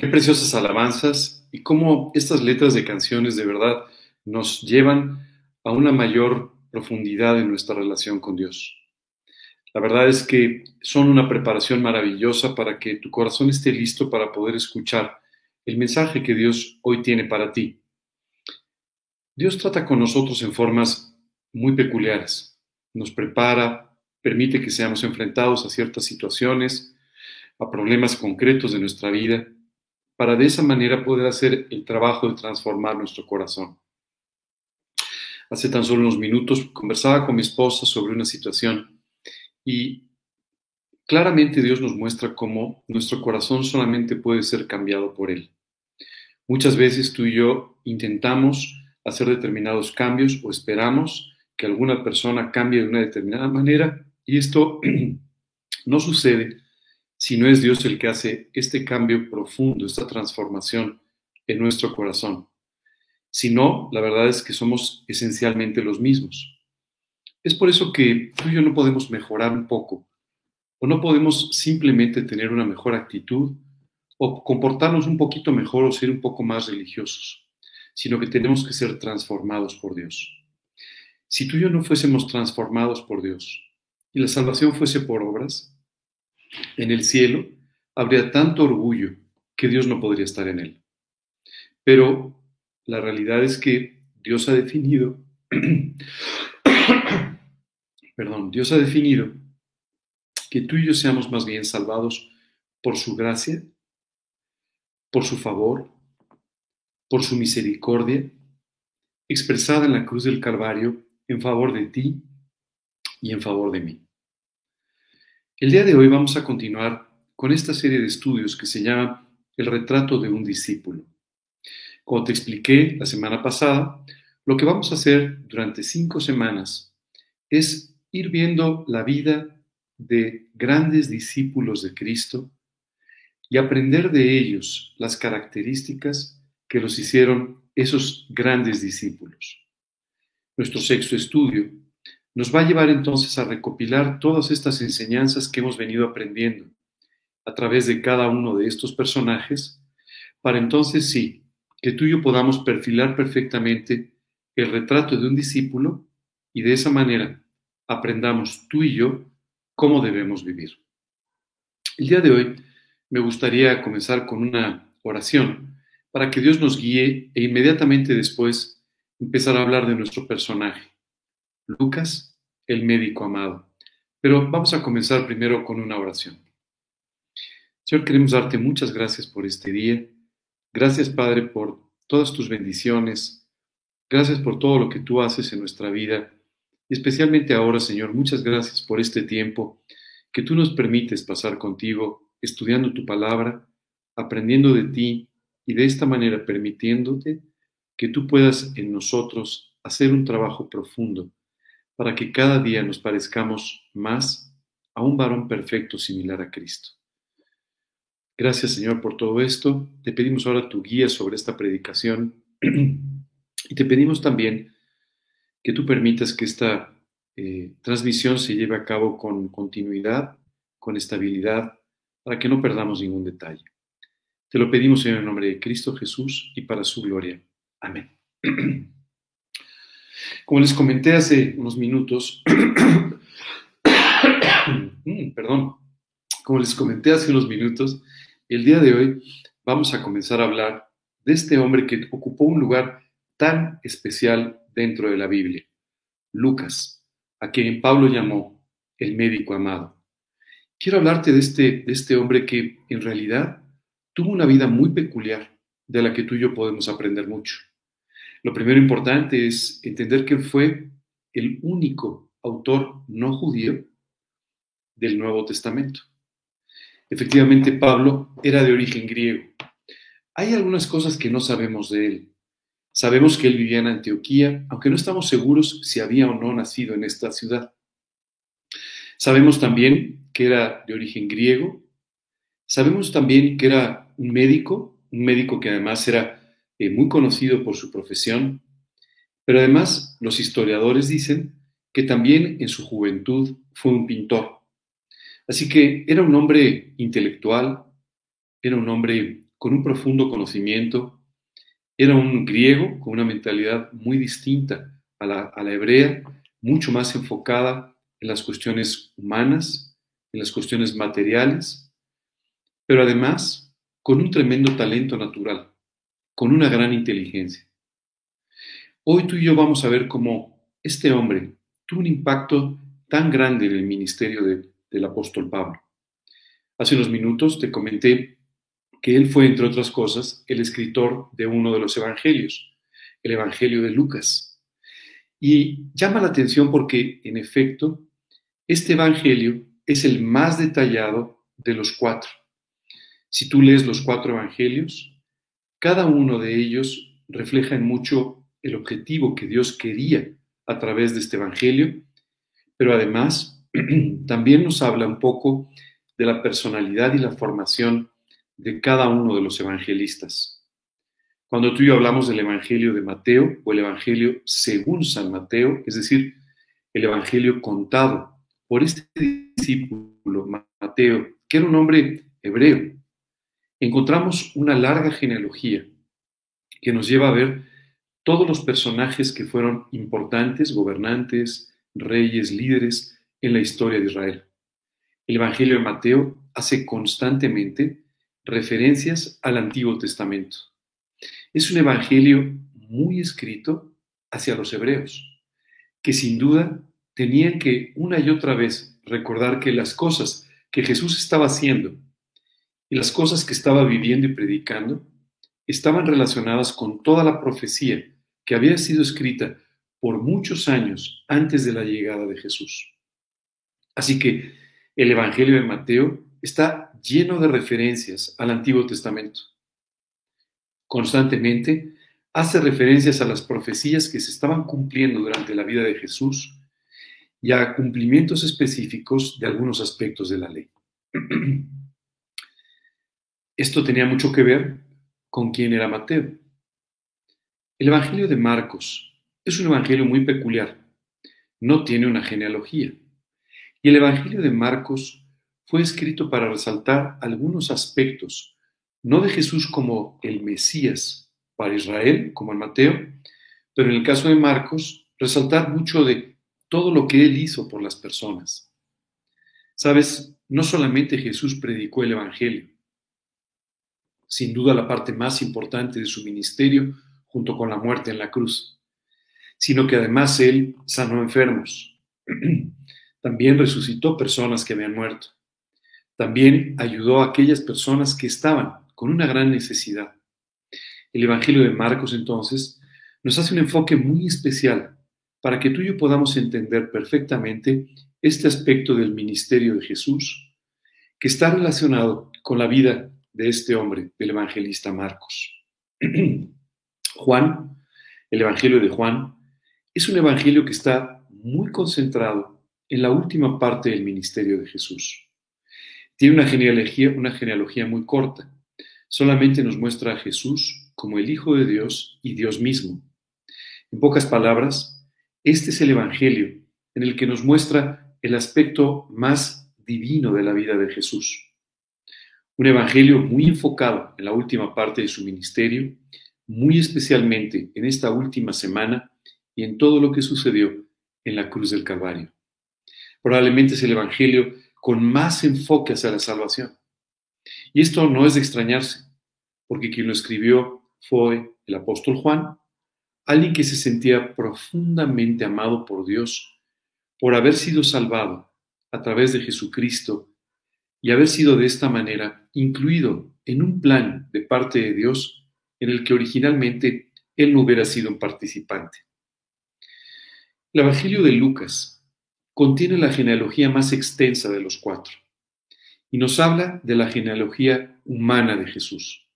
Qué preciosas alabanzas y cómo estas letras de canciones de verdad nos llevan a una mayor profundidad en nuestra relación con Dios. La verdad es que son una preparación maravillosa para que tu corazón esté listo para poder escuchar el mensaje que Dios hoy tiene para ti. Dios trata con nosotros en formas muy peculiares. Nos prepara, permite que seamos enfrentados a ciertas situaciones, a problemas concretos de nuestra vida para de esa manera poder hacer el trabajo de transformar nuestro corazón. Hace tan solo unos minutos conversaba con mi esposa sobre una situación y claramente Dios nos muestra cómo nuestro corazón solamente puede ser cambiado por Él. Muchas veces tú y yo intentamos hacer determinados cambios o esperamos que alguna persona cambie de una determinada manera y esto no sucede si no es Dios el que hace este cambio profundo, esta transformación en nuestro corazón. Si no, la verdad es que somos esencialmente los mismos. Es por eso que tú y yo no podemos mejorar un poco, o no podemos simplemente tener una mejor actitud, o comportarnos un poquito mejor o ser un poco más religiosos, sino que tenemos que ser transformados por Dios. Si tú y yo no fuésemos transformados por Dios y la salvación fuese por obras, en el cielo habría tanto orgullo que Dios no podría estar en él. Pero la realidad es que Dios ha definido, perdón, Dios ha definido que tú y yo seamos más bien salvados por su gracia, por su favor, por su misericordia, expresada en la cruz del Calvario en favor de ti y en favor de mí. El día de hoy vamos a continuar con esta serie de estudios que se llama El retrato de un discípulo. Como te expliqué la semana pasada, lo que vamos a hacer durante cinco semanas es ir viendo la vida de grandes discípulos de Cristo y aprender de ellos las características que los hicieron esos grandes discípulos. Nuestro sexto estudio nos va a llevar entonces a recopilar todas estas enseñanzas que hemos venido aprendiendo a través de cada uno de estos personajes, para entonces sí, que tú y yo podamos perfilar perfectamente el retrato de un discípulo y de esa manera aprendamos tú y yo cómo debemos vivir. El día de hoy me gustaría comenzar con una oración para que Dios nos guíe e inmediatamente después empezar a hablar de nuestro personaje. Lucas, el médico amado. Pero vamos a comenzar primero con una oración. Señor, queremos darte muchas gracias por este día. Gracias, Padre, por todas tus bendiciones. Gracias por todo lo que tú haces en nuestra vida. Y especialmente ahora, Señor, muchas gracias por este tiempo que tú nos permites pasar contigo, estudiando tu palabra, aprendiendo de ti y de esta manera permitiéndote que tú puedas en nosotros hacer un trabajo profundo para que cada día nos parezcamos más a un varón perfecto similar a Cristo. Gracias Señor por todo esto. Te pedimos ahora tu guía sobre esta predicación y te pedimos también que tú permitas que esta eh, transmisión se lleve a cabo con continuidad, con estabilidad, para que no perdamos ningún detalle. Te lo pedimos en el nombre de Cristo Jesús y para su gloria. Amén. Como les comenté hace unos minutos, mm, perdón, como les comenté hace unos minutos, el día de hoy vamos a comenzar a hablar de este hombre que ocupó un lugar tan especial dentro de la Biblia, Lucas, a quien Pablo llamó el médico amado. Quiero hablarte de este, de este hombre que en realidad tuvo una vida muy peculiar, de la que tú y yo podemos aprender mucho. Lo primero importante es entender que fue el único autor no judío del Nuevo Testamento. Efectivamente, Pablo era de origen griego. Hay algunas cosas que no sabemos de él. Sabemos que él vivía en Antioquía, aunque no estamos seguros si había o no nacido en esta ciudad. Sabemos también que era de origen griego. Sabemos también que era un médico, un médico que además era eh, muy conocido por su profesión, pero además los historiadores dicen que también en su juventud fue un pintor. Así que era un hombre intelectual, era un hombre con un profundo conocimiento, era un griego con una mentalidad muy distinta a la, a la hebrea, mucho más enfocada en las cuestiones humanas, en las cuestiones materiales, pero además con un tremendo talento natural, con una gran inteligencia. Hoy tú y yo vamos a ver cómo este hombre tuvo un impacto tan grande en el ministerio de, del apóstol Pablo. Hace unos minutos te comenté que él fue, entre otras cosas, el escritor de uno de los evangelios, el Evangelio de Lucas. Y llama la atención porque, en efecto, este Evangelio es el más detallado de los cuatro. Si tú lees los cuatro Evangelios, cada uno de ellos refleja en mucho el objetivo que Dios quería a través de este Evangelio, pero además también nos habla un poco de la personalidad y la formación de cada uno de los evangelistas. Cuando tú y yo hablamos del Evangelio de Mateo o el Evangelio según San Mateo, es decir, el Evangelio contado por este discípulo, Mateo, que era un hombre hebreo, encontramos una larga genealogía que nos lleva a ver todos los personajes que fueron importantes, gobernantes, reyes, líderes en la historia de Israel. El Evangelio de Mateo hace constantemente referencias al Antiguo Testamento. Es un Evangelio muy escrito hacia los hebreos, que sin duda tenían que una y otra vez recordar que las cosas que Jesús estaba haciendo y las cosas que estaba viviendo y predicando estaban relacionadas con toda la profecía que había sido escrita por muchos años antes de la llegada de Jesús. Así que el Evangelio de Mateo está lleno de referencias al Antiguo Testamento. Constantemente hace referencias a las profecías que se estaban cumpliendo durante la vida de Jesús y a cumplimientos específicos de algunos aspectos de la ley. Esto tenía mucho que ver con quién era Mateo. El Evangelio de Marcos es un evangelio muy peculiar. No tiene una genealogía. Y el Evangelio de Marcos fue escrito para resaltar algunos aspectos, no de Jesús como el Mesías para Israel, como en Mateo, pero en el caso de Marcos, resaltar mucho de todo lo que él hizo por las personas. Sabes, no solamente Jesús predicó el Evangelio, sin duda la parte más importante de su ministerio junto con la muerte en la cruz, sino que además él sanó enfermos, también resucitó personas que habían muerto, también ayudó a aquellas personas que estaban con una gran necesidad. El Evangelio de Marcos entonces nos hace un enfoque muy especial para que tú y yo podamos entender perfectamente este aspecto del ministerio de Jesús que está relacionado con la vida de este hombre, del evangelista Marcos. Juan, el Evangelio de Juan, es un evangelio que está muy concentrado en la última parte del ministerio de Jesús. Tiene una genealogía, una genealogía muy corta. Solamente nos muestra a Jesús como el Hijo de Dios y Dios mismo. En pocas palabras, este es el Evangelio en el que nos muestra el aspecto más divino de la vida de Jesús. Un evangelio muy enfocado en la última parte de su ministerio, muy especialmente en esta última semana y en todo lo que sucedió en la cruz del Calvario. Probablemente es el evangelio con más enfoque hacia la salvación. Y esto no es de extrañarse, porque quien lo escribió fue el apóstol Juan, alguien que se sentía profundamente amado por Dios por haber sido salvado a través de Jesucristo y haber sido de esta manera incluido en un plan de parte de Dios en el que originalmente él no hubiera sido un participante. El Evangelio de Lucas contiene la genealogía más extensa de los cuatro y nos habla de la genealogía humana de Jesús.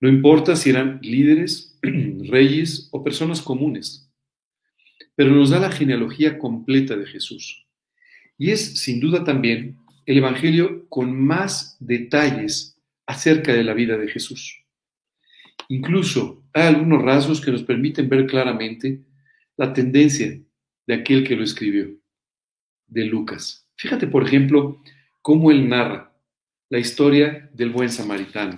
No importa si eran líderes, reyes o personas comunes, pero nos da la genealogía completa de Jesús. Y es sin duda también el Evangelio con más detalles acerca de la vida de Jesús. Incluso hay algunos rasgos que nos permiten ver claramente la tendencia de aquel que lo escribió, de Lucas. Fíjate, por ejemplo, cómo él narra la historia del buen samaritano.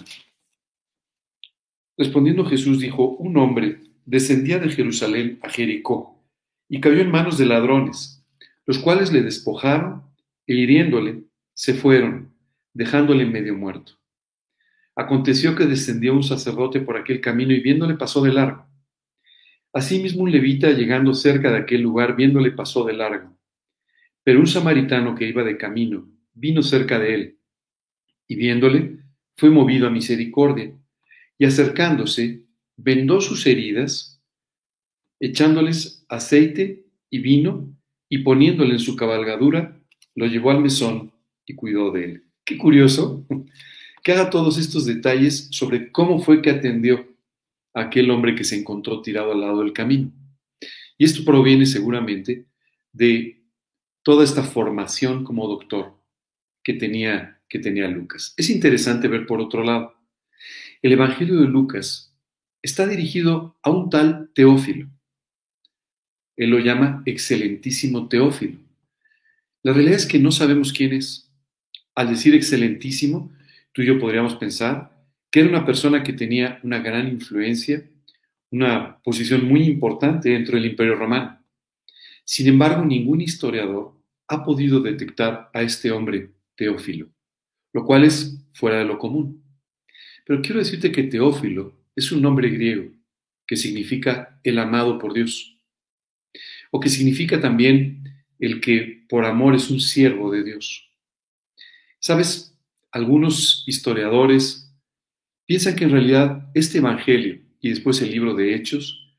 Respondiendo Jesús dijo, un hombre descendía de Jerusalén a Jericó y cayó en manos de ladrones, los cuales le despojaron e hiriéndole se fueron, dejándole medio muerto. Aconteció que descendió un sacerdote por aquel camino y viéndole pasó de largo. Asimismo un levita llegando cerca de aquel lugar viéndole pasó de largo. Pero un samaritano que iba de camino vino cerca de él y viéndole fue movido a misericordia y acercándose vendó sus heridas, echándoles aceite y vino y poniéndole en su cabalgadura, lo llevó al mesón y cuidó de él. Qué curioso que haga todos estos detalles sobre cómo fue que atendió a aquel hombre que se encontró tirado al lado del camino. Y esto proviene seguramente de toda esta formación como doctor que tenía, que tenía Lucas. Es interesante ver por otro lado, el Evangelio de Lucas está dirigido a un tal Teófilo. Él lo llama excelentísimo Teófilo. La realidad es que no sabemos quién es. Al decir excelentísimo, tú y yo podríamos pensar que era una persona que tenía una gran influencia, una posición muy importante dentro del Imperio Romano. Sin embargo, ningún historiador ha podido detectar a este hombre Teófilo, lo cual es fuera de lo común. Pero quiero decirte que Teófilo es un nombre griego que significa el amado por Dios, o que significa también el que por amor es un siervo de Dios. Sabes, algunos historiadores piensan que en realidad este Evangelio y después el libro de Hechos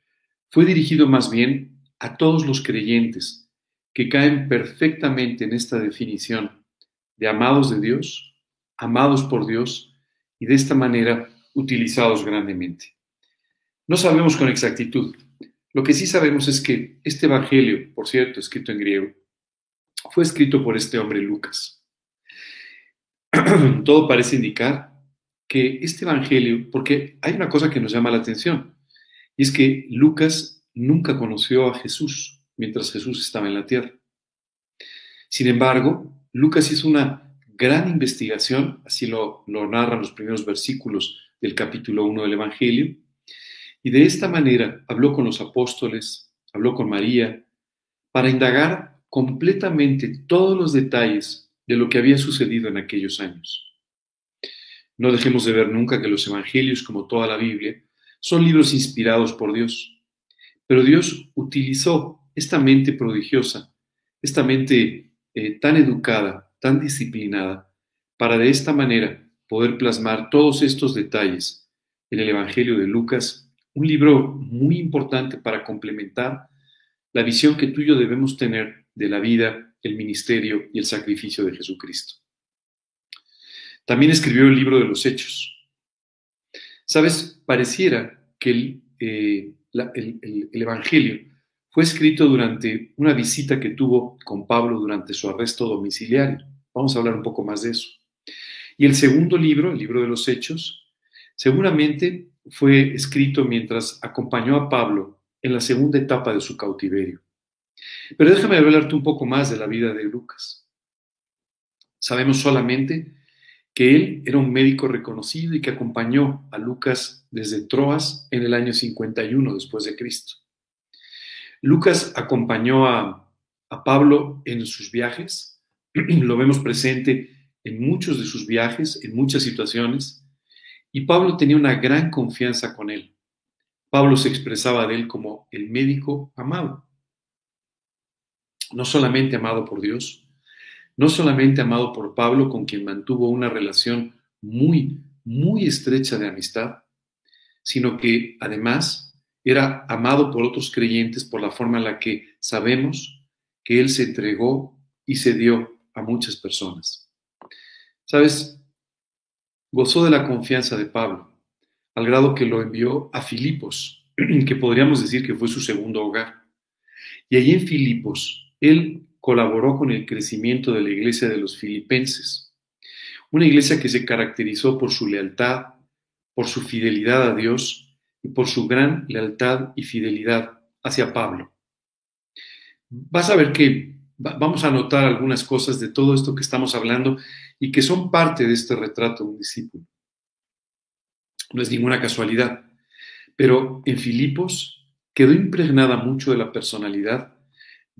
fue dirigido más bien a todos los creyentes que caen perfectamente en esta definición de amados de Dios, amados por Dios y de esta manera utilizados grandemente. No sabemos con exactitud. Lo que sí sabemos es que este Evangelio, por cierto, escrito en griego, fue escrito por este hombre Lucas. Todo parece indicar que este Evangelio, porque hay una cosa que nos llama la atención, y es que Lucas nunca conoció a Jesús mientras Jesús estaba en la tierra. Sin embargo, Lucas hizo una gran investigación, así lo, lo narran los primeros versículos del capítulo 1 del Evangelio, y de esta manera habló con los apóstoles, habló con María, para indagar completamente todos los detalles de lo que había sucedido en aquellos años. No dejemos de ver nunca que los Evangelios, como toda la Biblia, son libros inspirados por Dios, pero Dios utilizó esta mente prodigiosa, esta mente eh, tan educada, tan disciplinada, para de esta manera poder plasmar todos estos detalles en el Evangelio de Lucas, un libro muy importante para complementar la visión que tú y yo debemos tener de la vida, el ministerio y el sacrificio de Jesucristo. También escribió el libro de los Hechos. Sabes, pareciera que el, eh, el Evangelio fue escrito durante una visita que tuvo con Pablo durante su arresto domiciliario. Vamos a hablar un poco más de eso. Y el segundo libro, el libro de los Hechos, seguramente fue escrito mientras acompañó a Pablo en la segunda etapa de su cautiverio. Pero déjame hablarte un poco más de la vida de Lucas. Sabemos solamente que él era un médico reconocido y que acompañó a Lucas desde Troas en el año 51 después de Cristo. Lucas acompañó a, Pablo en sus viajes, lo vemos presente en muchos de sus viajes, en muchas situaciones, y Pablo tenía una gran confianza con él. Pablo se expresaba de él como el médico amado. No solamente amado por Dios, no solamente amado por Pablo, con quien mantuvo una relación muy, muy estrecha de amistad, sino que además era amado por otros creyentes por la forma en la que sabemos que Él se entregó y se dio a muchas personas. ¿Sabes? Gozó de la confianza de Pablo, al grado que lo envió a Filipos, que podríamos decir que fue su segundo hogar. Y allí en Filipos, Él colaboró con el crecimiento de la iglesia de los filipenses, una iglesia que se caracterizó por su lealtad, por su fidelidad a Dios y por su gran lealtad y fidelidad hacia Pablo. Vas a ver que vamos a notar algunas cosas de todo esto que estamos hablando y que son parte de este retrato de un discípulo. No es ninguna casualidad. Pero en Filipos quedó impregnada mucho de la personalidad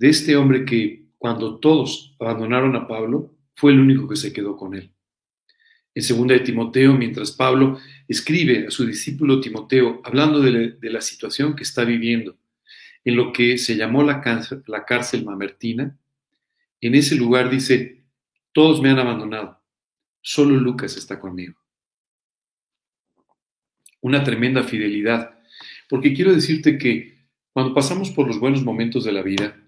de este hombre que, cuando todos abandonaron a Pablo, fue el único que se quedó con él. En segunda de Timoteo, mientras Pablo escribe a su discípulo Timoteo, hablando de la, situación que está viviendo en lo que se llamó la cárcel mamertina, en ese lugar dice, todos me han abandonado, solo Lucas está conmigo. Una tremenda fidelidad, porque quiero decirte que cuando pasamos por los buenos momentos de la vida,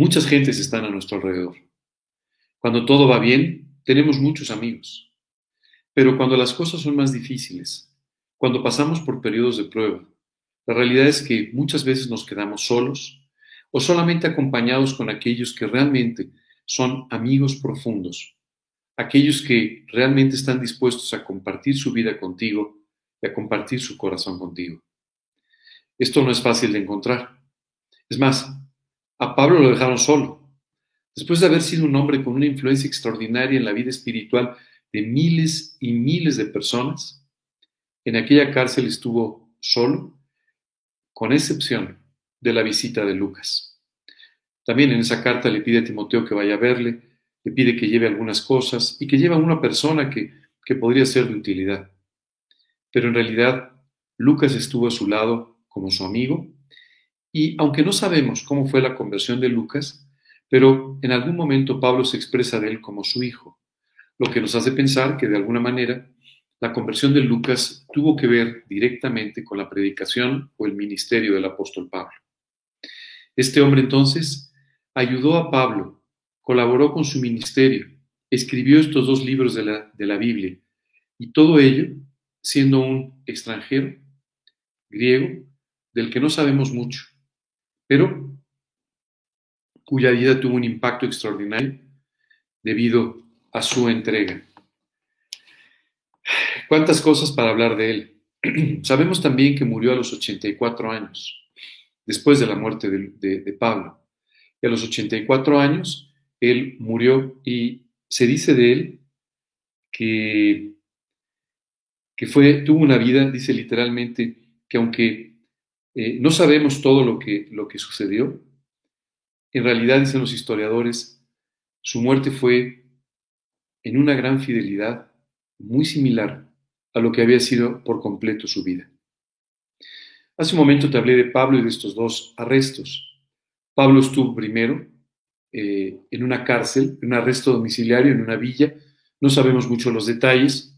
muchas gentes están a nuestro alrededor. Cuando todo va bien, tenemos muchos amigos. Pero cuando las cosas son más difíciles, cuando pasamos por periodos de prueba, la realidad es que muchas veces nos quedamos solos o solamente acompañados con aquellos que realmente son amigos profundos, aquellos que realmente están dispuestos a compartir su vida contigo y a compartir su corazón contigo. Esto no es fácil de encontrar. Es más, a Pablo lo dejaron solo. Después de haber sido un hombre con una influencia extraordinaria en la vida espiritual de miles y miles de personas, en aquella cárcel estuvo solo, con excepción de la visita de Lucas. También en esa carta le pide a Timoteo que vaya a verle, le pide que lleve algunas cosas y que lleve a una persona que, que podría ser de utilidad. Pero en realidad Lucas estuvo a su lado como su amigo y aunque no sabemos cómo fue la conversión de Lucas, pero en algún momento Pablo se expresa de él como su hijo lo que nos hace pensar que de alguna manera la conversión de Lucas tuvo que ver directamente con la predicación o el ministerio del apóstol Pablo. Este hombre entonces ayudó a Pablo, colaboró con su ministerio, escribió estos dos libros de la, de la Biblia y todo ello siendo un extranjero, griego, del que no sabemos mucho, pero cuya vida tuvo un impacto extraordinario debido a su entrega. ¿Cuántas cosas para hablar de él? Sabemos también que murió a los 84 años, después de la muerte de, Pablo. Y a los 84 años, él murió y se dice de él que, que fue, tuvo una vida, dice literalmente, que aunque eh, no sabemos todo lo que, lo que sucedió, en realidad, dicen los historiadores, su muerte fue en una gran fidelidad muy similar a lo que había sido por completo su vida. Hace un momento te hablé de Pablo y de estos dos arrestos. Pablo estuvo primero eh, en una cárcel, en un arresto domiciliario, en una villa. No sabemos mucho los detalles.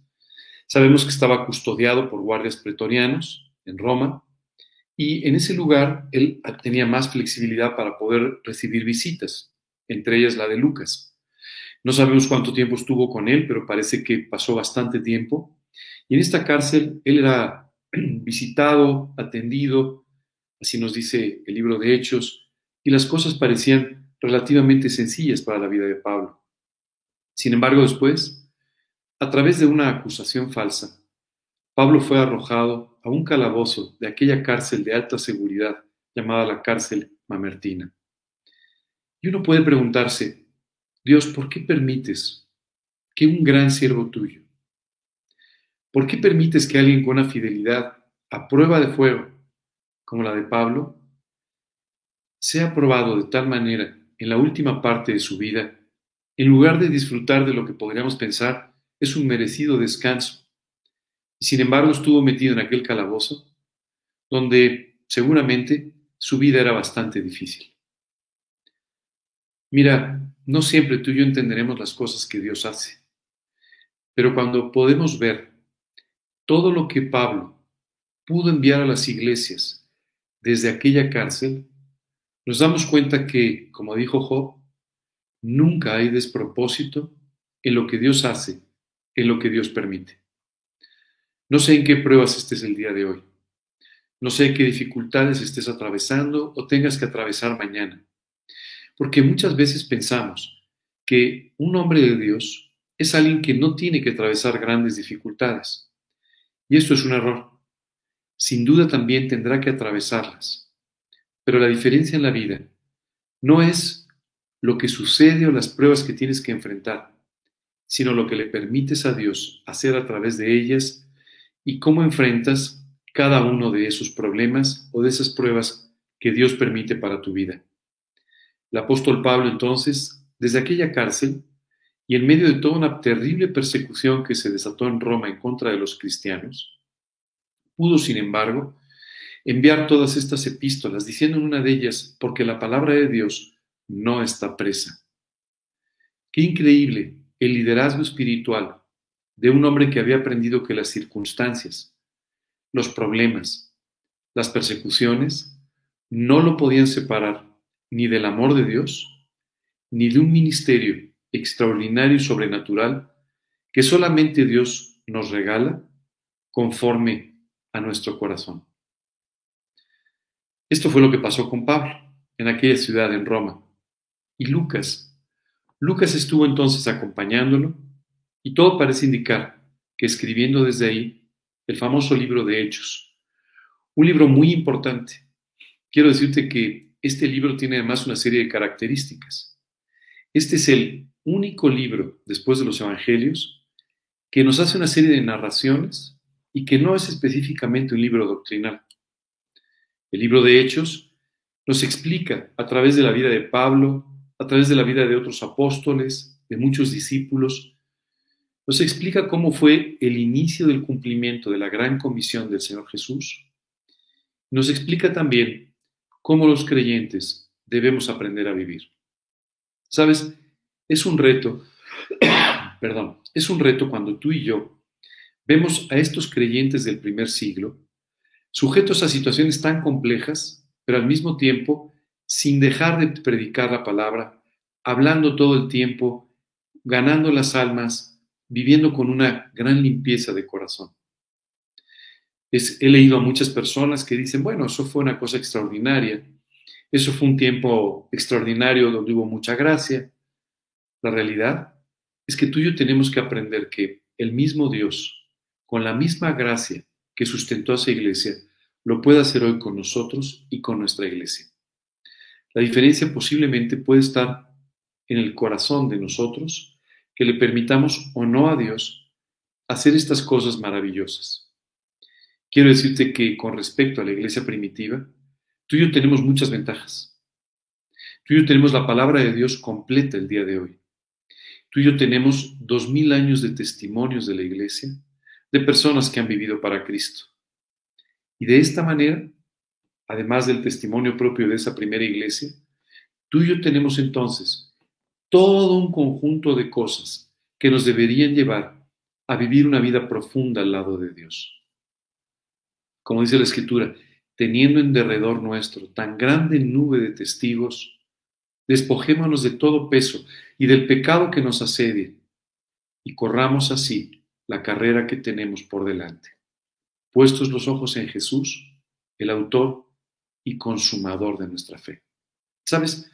Sabemos que estaba custodiado por guardias pretorianos en Roma y en ese lugar él tenía más flexibilidad para poder recibir visitas, entre ellas la de Lucas. No sabemos cuánto tiempo estuvo con él, pero parece que pasó bastante tiempo. Y en esta cárcel él era visitado, atendido, así nos dice el libro de Hechos, y las cosas parecían relativamente sencillas para la vida de Pablo. Sin embargo, después, a través de una acusación falsa, Pablo fue arrojado a un calabozo de aquella cárcel de alta seguridad llamada la cárcel mamertina. Y uno puede preguntarse, Dios, ¿por qué permites que un gran siervo tuyo, por qué permites que alguien con una fidelidad a prueba de fuego, como la de Pablo, sea probado de tal manera en la última parte de su vida, en lugar de disfrutar de lo que podríamos pensar es un merecido descanso? Sin embargo estuvo metido en aquel calabozo, donde seguramente su vida era bastante difícil. Mira, no siempre tú y yo entenderemos las cosas que Dios hace, pero cuando podemos ver todo lo que Pablo pudo enviar a las iglesias desde aquella cárcel, nos damos cuenta que, como dijo Job, nunca hay despropósito en lo que Dios hace, en lo que Dios permite. No sé en qué pruebas estés el día de hoy. No sé qué dificultades estés atravesando o tengas que atravesar mañana. Porque muchas veces pensamos que un hombre de Dios es alguien que no tiene que atravesar grandes dificultades. Y esto es un error. Sin duda también tendrá que atravesarlas. Pero la diferencia en la vida no es lo que sucede o las pruebas que tienes que enfrentar, sino lo que le permites a Dios hacer a través de ellas y cómo enfrentas cada uno de esos problemas o de esas pruebas que Dios permite para tu vida. El apóstol Pablo entonces, desde aquella cárcel, y en medio de toda una terrible persecución que se desató en Roma en contra de los cristianos, pudo, sin embargo, enviar todas estas epístolas, diciendo en una de ellas, porque la palabra de Dios no está presa. Qué increíble el liderazgo espiritual de un hombre que había aprendido que las circunstancias, los problemas, las persecuciones, no lo podían separar ni del amor de Dios, ni de un ministerio extraordinario y sobrenatural que solamente Dios nos regala conforme a nuestro corazón. Esto fue lo que pasó con Pablo en aquella ciudad en Roma. Y Lucas, Lucas estuvo entonces acompañándolo y todo parece indicar que escribiendo desde ahí el famoso libro de Hechos, un libro muy importante. Quiero decirte que este libro tiene además una serie de características. Este es el único libro después de los Evangelios que nos hace una serie de narraciones y que no es específicamente un libro doctrinal. El libro de Hechos nos explica a través de la vida de Pablo, a través de la vida de otros apóstoles, de muchos discípulos, nos explica cómo fue el inicio del cumplimiento de la gran comisión del Señor Jesús. Nos explica también cómo los creyentes debemos aprender a vivir. Sabes, es un reto, perdón, es un reto cuando tú y yo vemos a estos creyentes del primer siglo sujetos a situaciones tan complejas, pero al mismo tiempo sin dejar de predicar la palabra, hablando todo el tiempo, ganando las almas, viviendo con una gran limpieza de corazón. he leído a muchas personas que dicen, bueno, eso fue una cosa extraordinaria, eso fue un tiempo extraordinario donde hubo mucha gracia. La realidad es que tú y yo tenemos que aprender que el mismo Dios, con la misma gracia que sustentó a esa iglesia lo puede hacer hoy con nosotros y con nuestra iglesia. La diferencia posiblemente puede estar en el corazón de nosotros, que le permitamos o no a Dios hacer estas cosas maravillosas. Quiero decirte que con respecto a la iglesia primitiva, tú y yo tenemos muchas ventajas. Tú y yo tenemos la palabra de Dios completa el día de hoy. Tú y yo tenemos dos mil años de testimonios de la iglesia de personas que han vivido para Cristo. Y de esta manera, además del testimonio propio de esa primera iglesia, tú y yo tenemos entonces todo un conjunto de cosas que nos deberían llevar a vivir una vida profunda al lado de Dios. Como dice la Escritura, teniendo en derredor nuestro tan grande nube de testigos, despojémonos de todo peso y del pecado que nos asedia, y corramos así la carrera que tenemos por delante, puestos los ojos en Jesús, el autor y consumador de nuestra fe. ¿Sabes?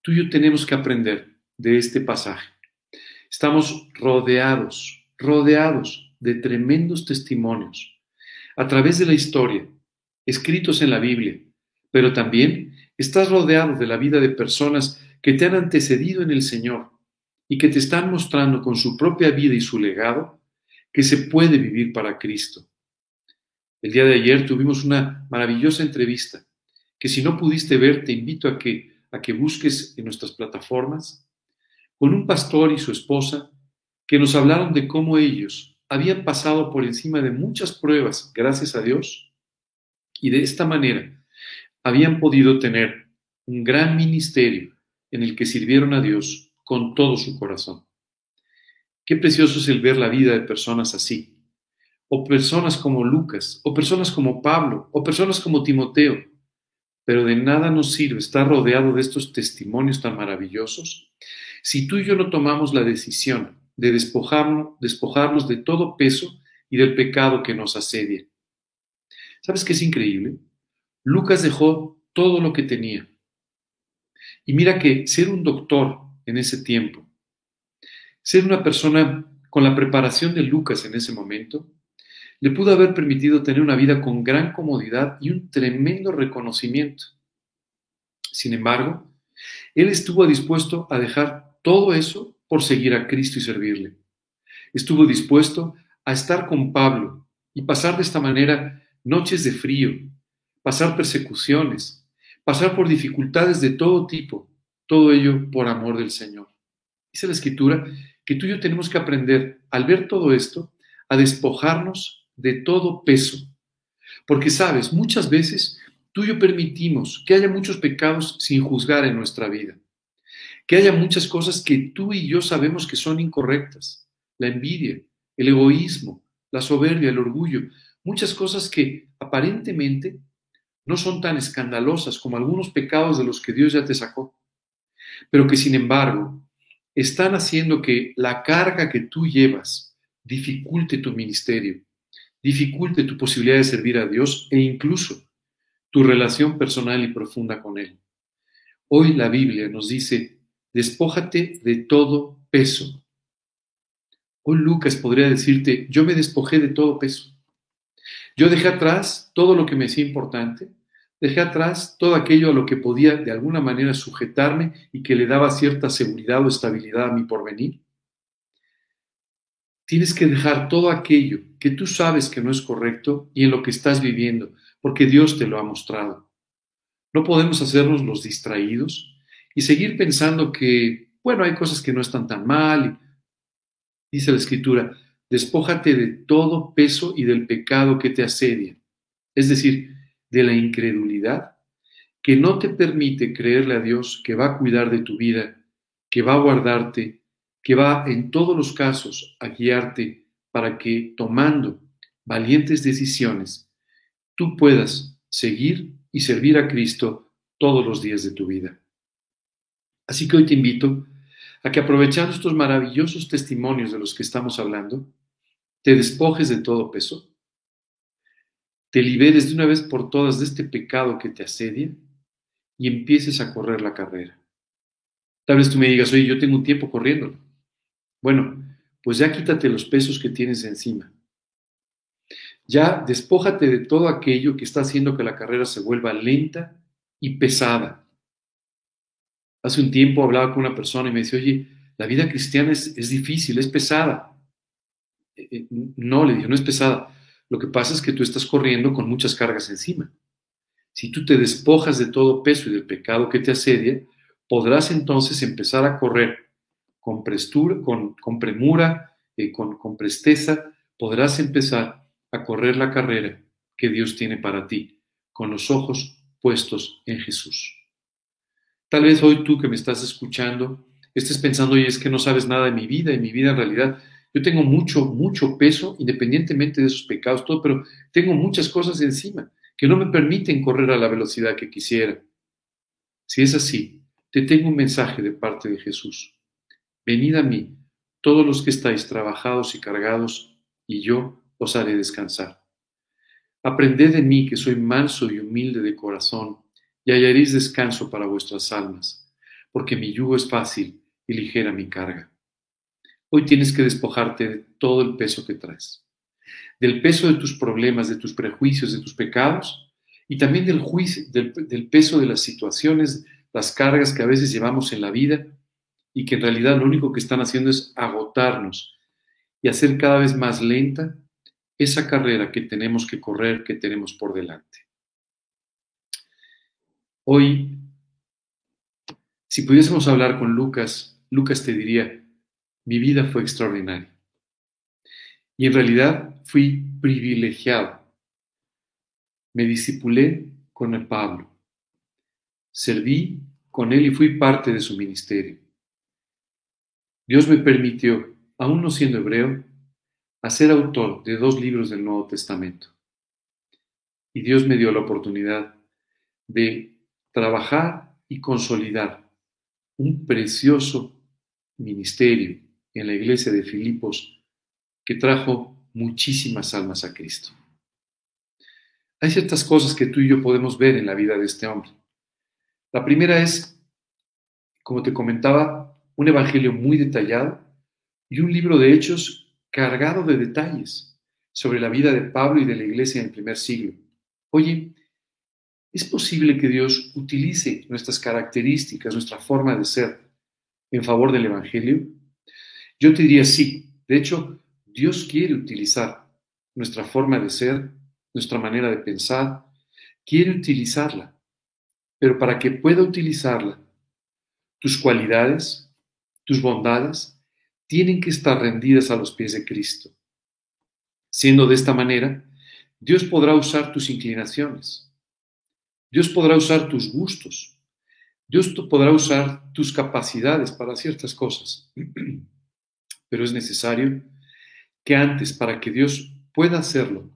Tú y yo tenemos que aprender de este pasaje. Estamos rodeados, rodeados de tremendos testimonios a través de la historia, escritos en la Biblia, pero también estás rodeado de la vida de personas que te han antecedido en el Señor y que te están mostrando con su propia vida y su legado que se puede vivir para Cristo. El día de ayer tuvimos una maravillosa entrevista que si no pudiste ver te invito a que, a que busques en nuestras plataformas con un pastor y su esposa que nos hablaron de cómo ellos habían pasado por encima de muchas pruebas, gracias a Dios, y de esta manera habían podido tener un gran ministerio en el que sirvieron a Dios con todo su corazón. Qué precioso es el ver la vida de personas así, o personas como Lucas, o personas como Pablo, o personas como Timoteo. Pero de nada nos sirve estar rodeado de estos testimonios tan maravillosos si tú y yo no tomamos la decisión de despojarnos, de todo peso y del pecado que nos asedia. ¿Sabes qué es increíble? Lucas dejó todo lo que tenía. Y mira que ser un doctor en ese tiempo, ser una persona con la preparación de Lucas en ese momento, le pudo haber permitido tener una vida con gran comodidad y un tremendo reconocimiento. Sin embargo, él estuvo dispuesto a dejar todo eso por seguir a Cristo y servirle. Estuvo dispuesto a estar con Pablo y pasar de esta manera noches de frío, pasar persecuciones, pasar por dificultades de todo tipo, todo ello por amor del Señor. Dice la Escritura que tú y yo tenemos que aprender, al ver todo esto, a despojarnos de todo peso. Porque sabes, muchas veces tú y yo permitimos que haya muchos pecados sin juzgar en nuestra vida, que haya muchas cosas que tú y yo sabemos que son incorrectas, la envidia, el egoísmo, la soberbia, el orgullo, muchas cosas que aparentemente no son tan escandalosas como algunos pecados de los que Dios ya te sacó, pero que sin embargo están haciendo que la carga que tú llevas dificulte tu ministerio, dificulte tu posibilidad de servir a Dios e incluso tu relación personal y profunda con Él. Hoy la Biblia nos dice, despójate de todo peso. Hoy Lucas podría decirte, yo me despojé de todo peso. Yo dejé atrás todo lo que me hacía importante, dejé atrás todo aquello a lo que podía de alguna manera sujetarme y que le daba cierta seguridad o estabilidad a mi porvenir. Tienes que dejar todo aquello que tú sabes que no es correcto y en lo que estás viviendo, porque Dios te lo ha mostrado. No podemos hacernos los distraídos y seguir pensando que, bueno, hay cosas que no están tan mal. Dice la Escritura, despójate de todo peso y del pecado que te asedia, es decir, de la incredulidad que no te permite creerle a Dios que va a cuidar de tu vida, que va a guardarte, que va en todos los casos a guiarte para que tomando valientes decisiones, tú puedas seguir y servir a Cristo todos los días de tu vida. Así que hoy te invito a que aprovechando estos maravillosos testimonios de los que estamos hablando, te despojes de todo peso, te liberes de una vez por todas de este pecado que te asedia y empieces a correr la carrera. Tal vez tú me digas, oye, yo tengo un tiempo corriéndolo. Bueno, pues ya quítate los pesos que tienes encima. Ya despójate de todo aquello que está haciendo que la carrera se vuelva lenta y pesada. Hace un tiempo hablaba con una persona y me dice, oye, la vida cristiana es, es difícil, es pesada. Eh, eh, no, le digo, no es pesada. Lo que pasa es que tú estás corriendo con muchas cargas encima. Si tú te despojas de todo peso y del pecado que te asedia, podrás entonces empezar a correr con, prestura, con, con premura, eh, con, con presteza, podrás empezar a correr la carrera que Dios tiene para ti, con los ojos puestos en Jesús. Tal vez hoy tú que me estás escuchando estés pensando, oye, es que no sabes nada de mi vida, y mi vida en realidad yo tengo mucho, mucho peso, independientemente de esos pecados, todo, pero tengo muchas cosas encima que no me permiten correr a la velocidad que quisiera. Si es así, te tengo un mensaje de parte de Jesús. Venid a mí, todos los que estáis trabajados y cargados, y yo os haré descansar. Aprended de mí que soy manso y humilde de corazón, y hallaréis descanso para vuestras almas, porque mi yugo es fácil y ligera mi carga. Hoy tienes que despojarte de todo el peso que traes, del peso de tus problemas, de tus prejuicios, de tus pecados y también del, juicio, del, del peso de las situaciones, las cargas que a veces llevamos en la vida y que en realidad lo único que están haciendo es agotarnos y hacer cada vez más lenta esa carrera que tenemos que correr, que tenemos por delante. Hoy, si pudiésemos hablar con Lucas, Lucas te diría, mi vida fue extraordinaria. Y en realidad fui privilegiado. Me discipulé con el Pablo. Serví con él y fui parte de su ministerio. Dios me permitió, aún no siendo hebreo, a ser autor de dos libros del Nuevo Testamento. Y Dios me dio la oportunidad de trabajar y consolidar un precioso ministerio en la iglesia de Filipos que trajo muchísimas almas a Cristo. Hay ciertas cosas que tú y yo podemos ver en la vida de este hombre. La primera es, como te comentaba, un evangelio muy detallado y un libro de hechos cargado de detalles sobre la vida de Pablo y de la iglesia en el primer siglo. Oye, ¿es posible que Dios utilice nuestras características, nuestra forma de ser en favor del evangelio? Yo te diría sí. De hecho, Dios quiere utilizar nuestra forma de ser nuestra manera de pensar, quiere utilizarla. Pero para que pueda utilizarla, tus cualidades, tus bondades, tienen que estar rendidas a los pies de Cristo. Siendo de esta manera, Dios podrá usar tus inclinaciones. Dios podrá usar tus gustos. Dios podrá usar tus capacidades para ciertas cosas. Pero es necesario que antes, para que Dios pueda hacerlo,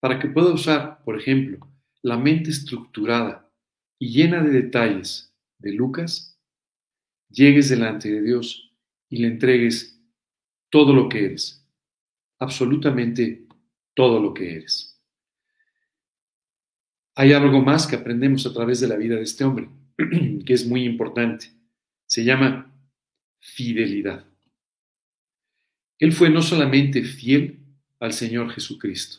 para que pueda usar, por ejemplo, la mente estructurada y llena de detalles de Lucas, llegues delante de Dios y le entregues todo lo que eres, absolutamente todo lo que eres. Hay algo más que aprendemos a través de la vida de este hombre, que es muy importante. Se llama fidelidad. Él fue no solamente fiel al Señor Jesucristo,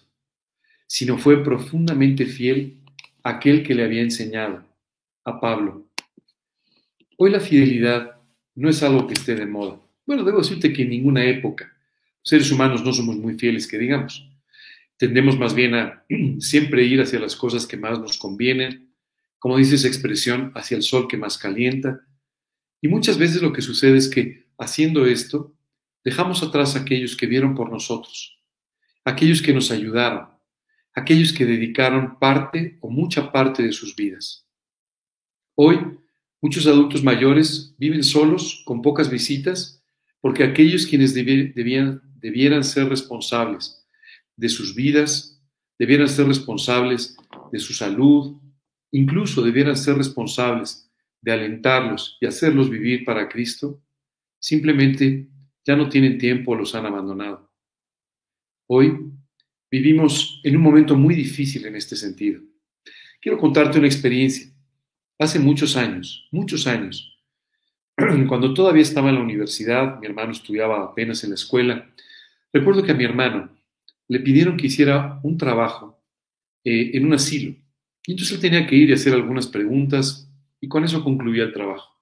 sino fue profundamente fiel a aquel que le había enseñado, a Pablo. Hoy la fidelidad no es algo que esté de moda. Bueno, debo decirte que en ninguna época seres humanos no somos muy fieles, que digamos. Tendemos más bien a siempre ir hacia las cosas que más nos convienen, como dice esa expresión, hacia el sol que más calienta. Y muchas veces lo que sucede es que haciendo esto, dejamos atrás a aquellos que vieron por nosotros, aquellos que nos ayudaron, aquellos que dedicaron parte o mucha parte de sus vidas. Hoy, muchos adultos mayores viven solos, con pocas visitas, porque aquellos quienes debían, debieran ser responsables de sus vidas, debieran ser responsables de su salud, incluso debieran ser responsables de alentarlos y hacerlos vivir para Cristo, simplemente ya no tienen tiempo los han abandonado. Hoy vivimos en un momento muy difícil en este sentido. Quiero contarte una experiencia. Hace muchos años, muchos años, cuando todavía estaba en la universidad, mi hermano estudiaba apenas en la escuela, recuerdo que a mi hermano le pidieron que hiciera un trabajo eh, en un asilo. Y entonces él tenía que ir y hacer algunas preguntas y con eso concluía el trabajo.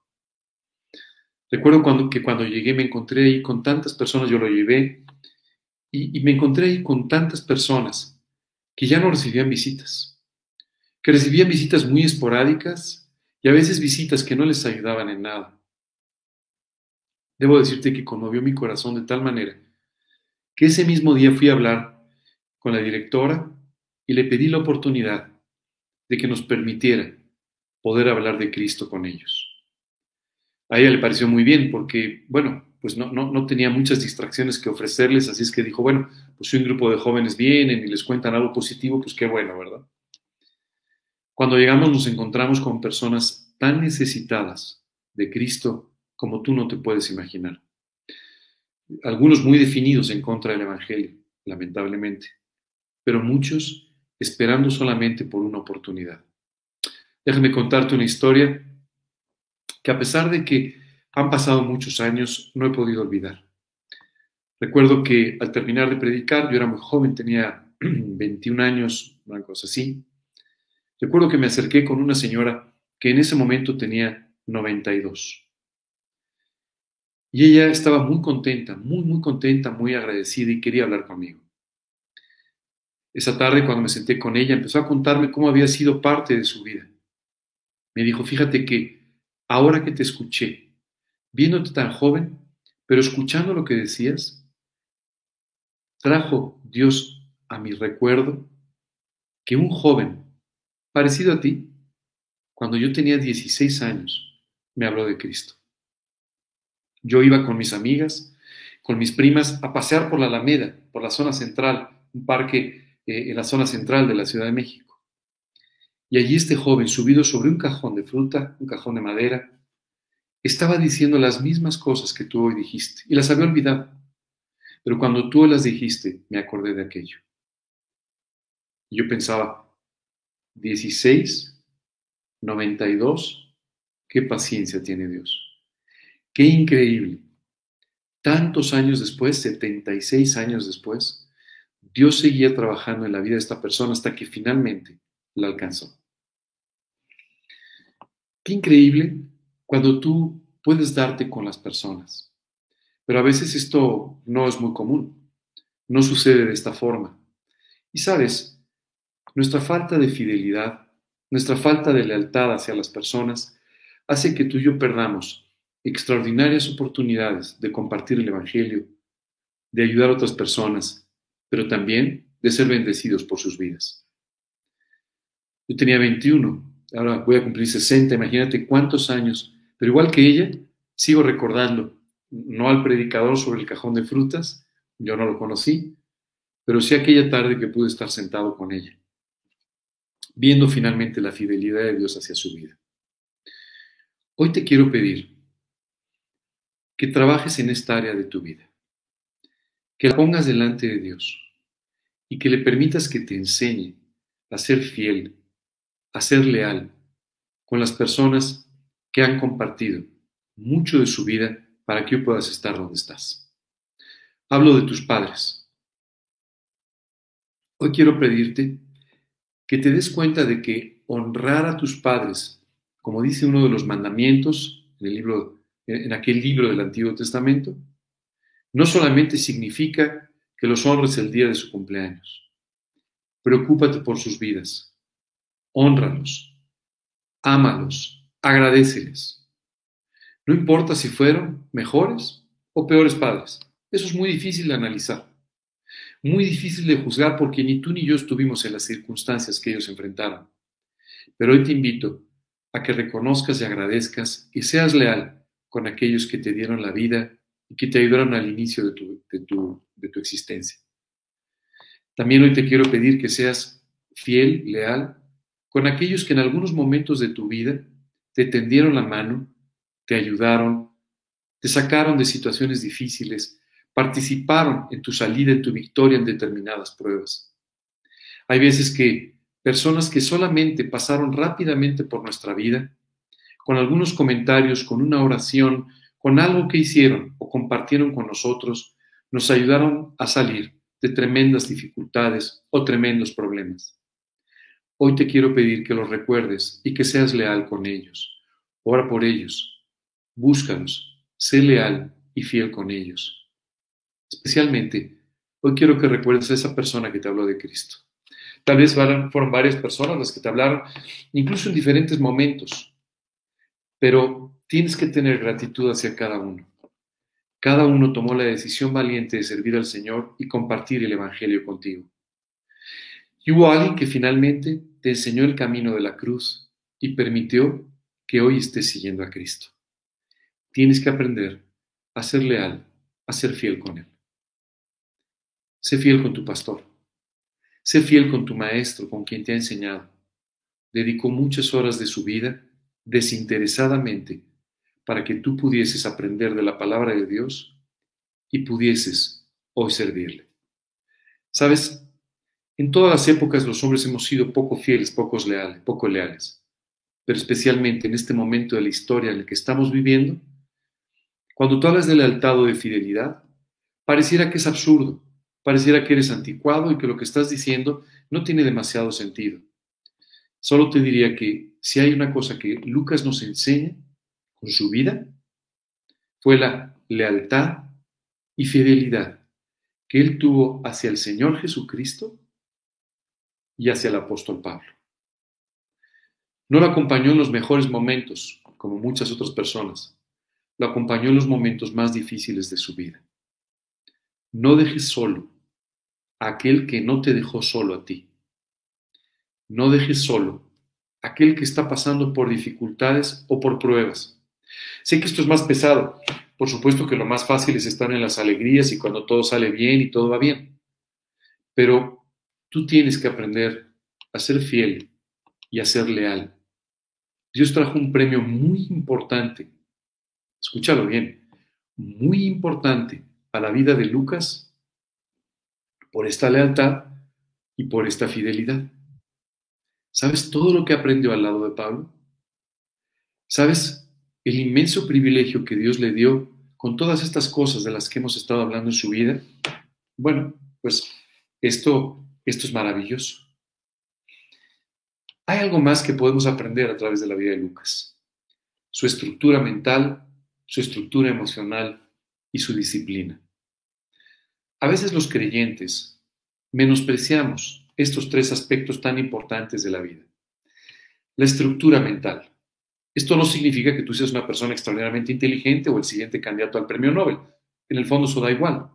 Recuerdo que cuando llegué me encontré ahí con tantas personas, yo lo llevé, y, y me encontré ahí con tantas personas que ya no recibían visitas, que recibían visitas muy esporádicas y a veces visitas que no les ayudaban en nada. Debo decirte que conmovió mi corazón de tal manera que ese mismo día fui a hablar con la directora y le pedí la oportunidad de que nos permitiera poder hablar de Cristo con ellos. A ella le pareció muy bien porque, bueno, pues no, no, tenía muchas distracciones que ofrecerles, así es que dijo, bueno, pues si un grupo de jóvenes vienen y les cuentan algo positivo, pues qué bueno, ¿verdad? Cuando llegamos nos encontramos con personas tan necesitadas de Cristo como tú no te puedes imaginar. Algunos muy definidos en contra del Evangelio, lamentablemente, pero muchos esperando solamente por una oportunidad. Déjame contarte una historia que a pesar de que han pasado muchos años, no he podido olvidar. Recuerdo que al terminar de predicar, yo era muy joven, tenía 21 años, una cosa así. Recuerdo que me acerqué con una señora que en ese momento tenía 92. Y ella estaba muy contenta, muy, muy contenta, muy agradecida y quería hablar conmigo. Esa tarde, cuando me senté con ella, empezó a contarme cómo había sido parte de su vida. Me dijo, fíjate que ahora que te escuché, viéndote tan joven, pero escuchando lo que decías, trajo Dios a mi recuerdo que un joven parecido a ti, cuando yo tenía 16 años, me habló de Cristo. Yo iba con mis amigas, con mis primas, a pasear por la Alameda, por la zona central, un parque eh, en la zona central de la Ciudad de México. Y allí este joven, subido sobre un cajón de fruta, un cajón de madera, estaba diciendo las mismas cosas que tú hoy dijiste y las había olvidado. Pero cuando tú las dijiste, me acordé de aquello. Y yo pensaba, 16, 92, qué paciencia tiene Dios. Qué increíble. Tantos años después, 76 años después, Dios seguía trabajando en la vida de esta persona hasta que finalmente la alcanzó. Qué increíble cuando tú puedes darte con las personas. Pero a veces esto no es muy común. No sucede de esta forma. Y sabes, nuestra falta de fidelidad, nuestra falta de lealtad hacia las personas, hace que tú y yo perdamos extraordinarias oportunidades de compartir el Evangelio, de ayudar a otras personas, pero también de ser bendecidos por sus vidas. Yo tenía 21, ahora voy a cumplir 60, imagínate cuántos años, pero igual que ella, sigo recordando, no al predicador sobre el cajón de frutas, yo no lo conocí, pero sí aquella tarde que pude estar sentado con ella, viendo finalmente la fidelidad de Dios hacia su vida. Hoy te quiero pedir que trabajes en esta área de tu vida, que la pongas delante de Dios y que le permitas que te enseñe a ser fiel, a ser leal con las personas que han compartido mucho de su vida para que hoy puedas estar donde estás. Hablo de tus padres. Hoy quiero pedirte que te des cuenta de que honrar a tus padres, como dice uno de los mandamientos en, el libro, en aquel libro del Antiguo Testamento, no solamente significa que los honres el día de su cumpleaños. Preocúpate por sus vidas. Honralos. Ámalos. Agradeceles. No importa si fueron mejores o peores padres. Eso es muy difícil de analizar. Muy difícil de juzgar porque ni tú ni yo estuvimos en las circunstancias que ellos enfrentaron. Pero hoy te invito a que reconozcas y agradezcas y seas leal con aquellos que te dieron la vida y que te ayudaron al inicio de tu, de tu, de tu existencia. También hoy te quiero pedir que seas fiel, leal, con aquellos que en algunos momentos de tu vida te tendieron la mano, te ayudaron, te sacaron de situaciones difíciles, participaron en tu salida, en tu victoria en determinadas pruebas. Hay veces que personas que solamente pasaron rápidamente por nuestra vida, con algunos comentarios, con una oración, con algo que hicieron o compartieron con nosotros, nos ayudaron a salir de tremendas dificultades o tremendos problemas. Hoy te quiero pedir que los recuerdes y que seas leal con ellos. Ora por ellos, búscalos, sé leal y fiel con ellos. Especialmente, hoy quiero que recuerdes a esa persona que te habló de Cristo. Tal vez fueron varias personas las que te hablaron, incluso en diferentes momentos, pero Tienes que tener gratitud hacia cada uno. Cada uno tomó la decisión valiente de servir al Señor y compartir el Evangelio contigo. Y hubo alguien que finalmente te enseñó el camino de la cruz y permitió que hoy estés siguiendo a Cristo. Tienes que aprender a ser leal, a ser fiel con Él. Sé fiel con tu pastor. Sé fiel con tu maestro, con quien te ha enseñado. Dedicó muchas horas de su vida desinteresadamente para que tú pudieses aprender de la palabra de Dios y pudieses hoy servirle. Sabes, en todas las épocas los hombres hemos sido poco fieles, pocos leales, poco leales, pero especialmente en este momento de la historia en el que estamos viviendo, cuando tú hablas de lealtad o de fidelidad, pareciera que es absurdo, pareciera que eres anticuado y que lo que estás diciendo no tiene demasiado sentido. Solo te diría que si hay una cosa que Lucas nos enseña, con su vida fue la lealtad y fidelidad que él tuvo hacia el Señor Jesucristo y hacia el apóstol Pablo. No lo acompañó en los mejores momentos, como muchas otras personas, lo acompañó en los momentos más difíciles de su vida. No dejes solo a aquel que no te dejó solo a ti. No dejes solo aquel que está pasando por dificultades o por pruebas. Sé que esto es más pesado. Por supuesto que lo más fácil es estar en las alegrías y cuando todo sale bien y todo va bien. Pero tú tienes que aprender a ser fiel y a ser leal. Dios trajo un premio muy importante, escúchalo bien, muy importante a la vida de Lucas por esta lealtad y por esta fidelidad. ¿Sabes todo lo que aprendió al lado de Pablo? ¿Sabes el inmenso privilegio que Dios le dio con todas estas cosas de las que hemos estado hablando en su vida, bueno, pues esto, esto es maravilloso. Hay algo más que podemos aprender a través de la vida de Lucas. Su estructura mental, su estructura emocional y su disciplina. A veces los creyentes menospreciamos estos tres aspectos tan importantes de la vida. La estructura mental. Esto no significa que tú seas una persona extraordinariamente inteligente o el siguiente candidato al premio Nobel. En el fondo eso da igual.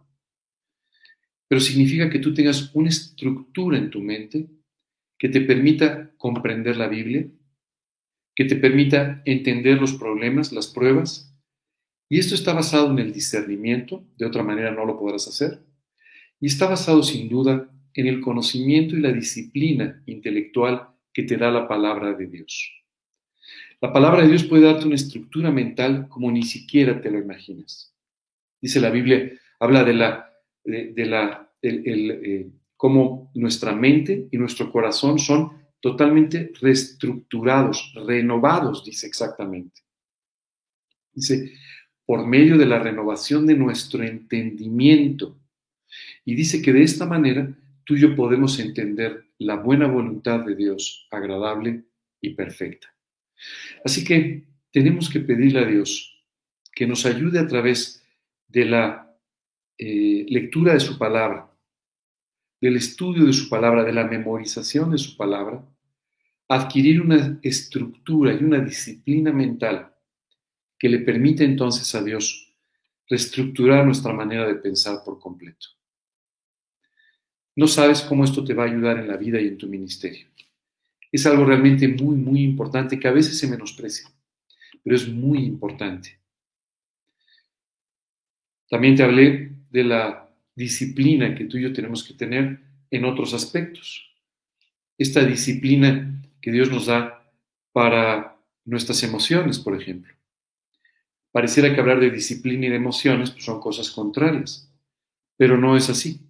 Pero significa que tú tengas una estructura en tu mente que te permita comprender la Biblia, que te permita entender los problemas, las pruebas. Y esto está basado en el discernimiento, de otra manera no lo podrás hacer. Y está basado sin duda en el conocimiento y la disciplina intelectual que te da la palabra de Dios. La palabra de Dios puede darte una estructura mental como ni siquiera te lo imaginas. Dice la Biblia, habla de la, de, la, el, eh, cómo nuestra mente y nuestro corazón son totalmente reestructurados, renovados, dice exactamente. Dice, por medio de la renovación de nuestro entendimiento. Y dice que de esta manera tú y yo podemos entender la buena voluntad de Dios, agradable y perfecta. Así que tenemos que pedirle a Dios que nos ayude a través de la eh, lectura de su palabra, del estudio de su palabra, de la memorización de su palabra, adquirir una estructura y una disciplina mental que le permite entonces a Dios reestructurar nuestra manera de pensar por completo. No sabes cómo esto te va a ayudar en la vida y en tu ministerio. Es algo realmente muy, muy importante que a veces se menosprecia, pero es muy importante. También te hablé de la disciplina que tú y yo tenemos que tener en otros aspectos. Esta disciplina que Dios nos da para nuestras emociones, por ejemplo. Pareciera que hablar de disciplina y de emociones pues, son cosas contrarias, pero no es así.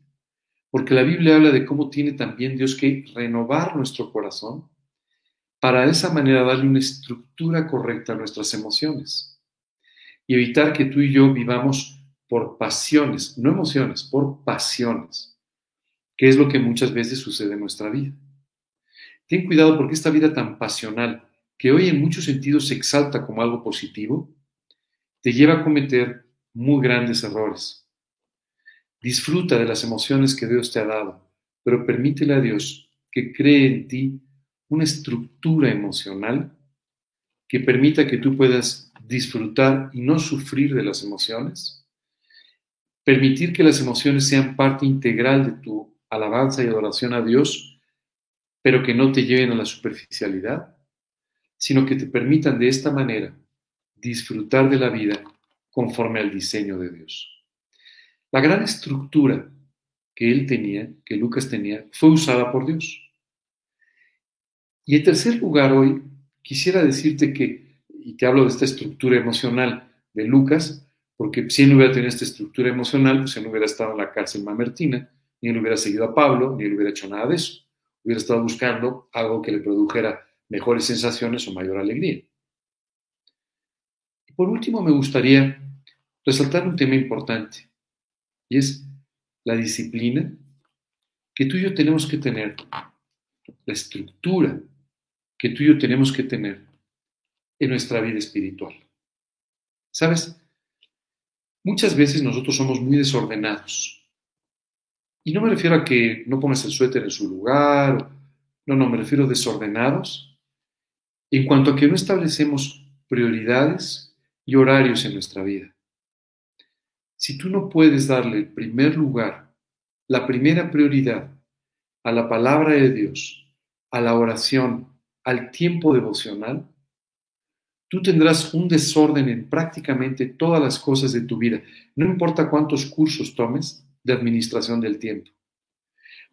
Porque la Biblia habla de cómo tiene también Dios que renovar nuestro corazón para de esa manera darle una estructura correcta a nuestras emociones y evitar que tú y yo vivamos por pasiones, no emociones, por pasiones, que es lo que muchas veces sucede en nuestra vida. Ten cuidado porque esta vida tan pasional, que hoy en muchos sentidos se exalta como algo positivo, te lleva a cometer muy grandes errores. Disfruta de las emociones que Dios te ha dado, pero permítele a Dios que cree en ti una estructura emocional que permita que tú puedas disfrutar y no sufrir de las emociones Permitir que las emociones sean parte integral de tu alabanza y adoración a Dios, pero que no te lleven a la superficialidad, sino que te permitan de esta manera disfrutar de la vida conforme al diseño de Dios. La gran estructura que él tenía, que Lucas tenía, fue usada por Dios. Y en tercer lugar, hoy quisiera decirte que, y te hablo de esta estructura emocional de Lucas, porque si él no hubiera tenido esta estructura emocional, pues él no hubiera estado en la cárcel mamertina, ni él hubiera seguido a Pablo, ni él hubiera hecho nada de eso. Hubiera estado buscando algo que le produjera mejores sensaciones o mayor alegría. Y por último, me gustaría resaltar un tema importante, y es la disciplina que tú y yo tenemos que tener, la estructura que tú y yo tenemos que tener en nuestra vida espiritual. ¿Sabes? Muchas veces nosotros somos muy desordenados. Y no me refiero a que no pongas el suéter en su lugar, no, no, me refiero a desordenados en cuanto a que no establecemos prioridades y horarios en nuestra vida. Si tú no puedes darle el primer lugar, la primera prioridad a la palabra de Dios, a la oración, al tiempo devocional, Tú tendrás un desorden en prácticamente todas las cosas de tu vida, no importa cuántos cursos tomes de administración del tiempo,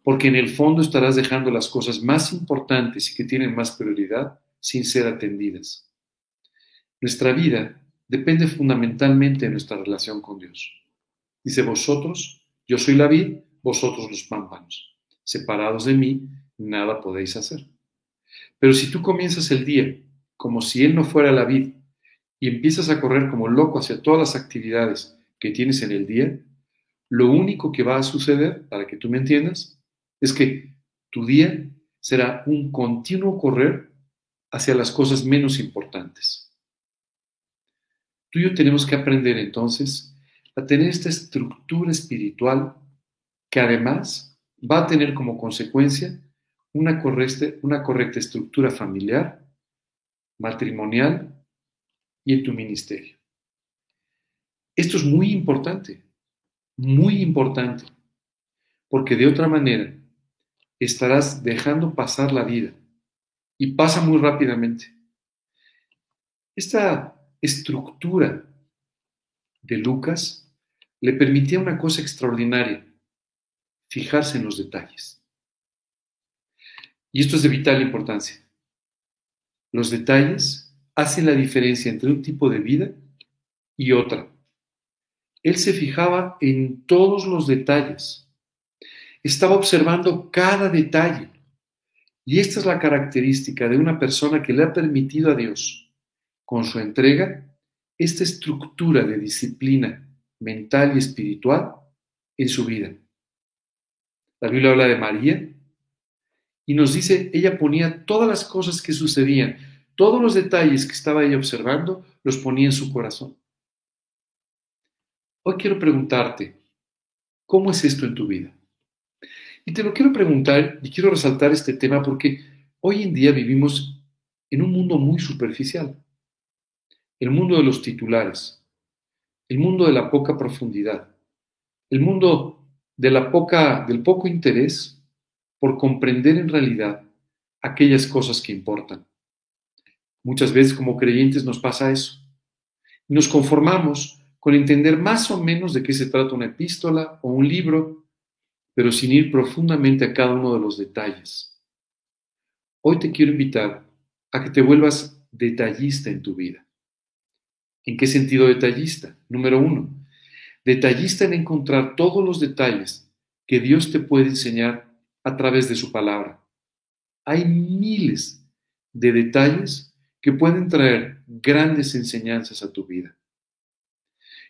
porque en el fondo estarás dejando las cosas más importantes y que tienen más prioridad sin ser atendidas. Nuestra vida depende fundamentalmente de nuestra relación con Dios. Dice, vosotros, yo soy la vid, vosotros los pámpanos. Separados de mí, nada podéis hacer. Pero si tú comienzas el día como si él no fuera la vid y empiezas a correr como loco hacia todas las actividades que tienes en el día, lo único que va a suceder, para que tú me entiendas, es que tu día será un continuo correr hacia las cosas menos importantes. Tú y yo tenemos que aprender entonces a tener esta estructura espiritual que además va a tener como consecuencia una correcta, una correcta estructura familiar, matrimonial y en tu ministerio. Esto es muy importante, muy importante, porque de otra manera estarás dejando pasar la vida y pasa muy rápidamente. Esta estructura de Lucas le permitía una cosa extraordinaria, fijarse en los detalles. Y esto es de vital importancia. Los detalles hacen la diferencia entre un tipo de vida y otra. Él se fijaba en todos los detalles. Estaba observando cada detalle. Y esta es la característica de una persona que le ha permitido a Dios, con su entrega, esta estructura de disciplina mental y espiritual en su vida. La Biblia habla de María y nos dice, ella ponía todas las cosas que sucedían, todos los detalles que estaba ella observando, los ponía en su corazón. Hoy quiero preguntarte, ¿cómo es esto en tu vida? Y te lo quiero preguntar y quiero resaltar este tema porque hoy en día vivimos en un mundo muy superficial, el mundo de los titulares, el mundo de la poca profundidad, el mundo de la poca, del poco interés por comprender en realidad aquellas cosas que importan. Muchas veces como creyentes nos pasa eso. Nos conformamos con entender más o menos de qué se trata una epístola o un libro, pero sin ir profundamente a cada uno de los detalles. Hoy te quiero invitar a que te vuelvas detallista en tu vida. ¿En qué sentido detallista? Número uno, detallista en encontrar todos los detalles que Dios te puede enseñar a través de su palabra. Hay miles de detalles que pueden traer grandes enseñanzas a tu vida.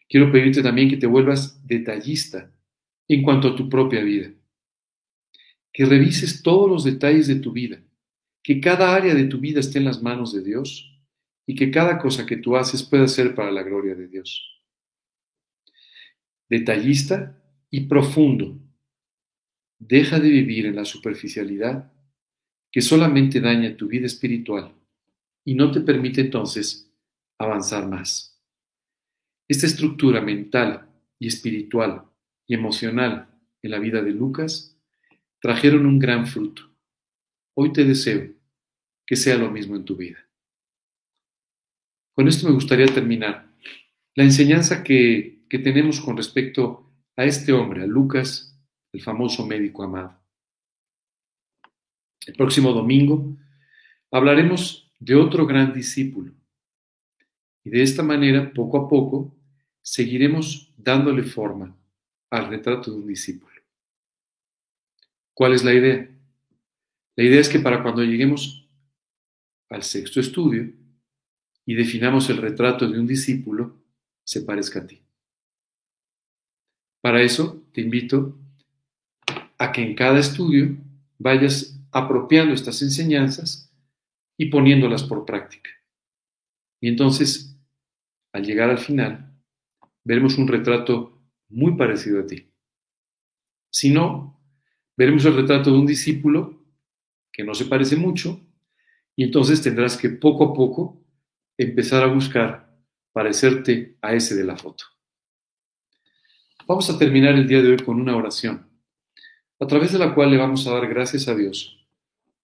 Quiero pedirte también que te vuelvas detallista en cuanto a tu propia vida. Que revises todos los detalles de tu vida, que cada área de tu vida esté en las manos de Dios y que cada cosa que tú haces pueda ser para la gloria de Dios. Detallista y profundo. Deja de vivir en la superficialidad que solamente daña tu vida espiritual y no te permite entonces avanzar más. Esta estructura mental y espiritual y emocional en la vida de Lucas trajeron un gran fruto. Hoy te deseo que sea lo mismo en tu vida. Con esto me gustaría terminar. La enseñanza que, tenemos con respecto a este hombre, a Lucas, el famoso médico amado. El próximo domingo hablaremos de otro gran discípulo. Y de esta manera, poco a poco, seguiremos dándole forma al retrato de un discípulo. ¿Cuál es la idea? La idea es que para cuando lleguemos al sexto estudio y definamos el retrato de un discípulo, se parezca a ti. Para eso te invito a que en cada estudio vayas apropiando estas enseñanzas y poniéndolas por práctica. Y entonces, al llegar al final, veremos un retrato muy parecido a ti. Si no, veremos el retrato de un discípulo que no se parece mucho y entonces tendrás que poco a poco empezar a buscar parecerte a ese de la foto. Vamos a terminar el día de hoy con una oración, a través de la cual le vamos a dar gracias a Dios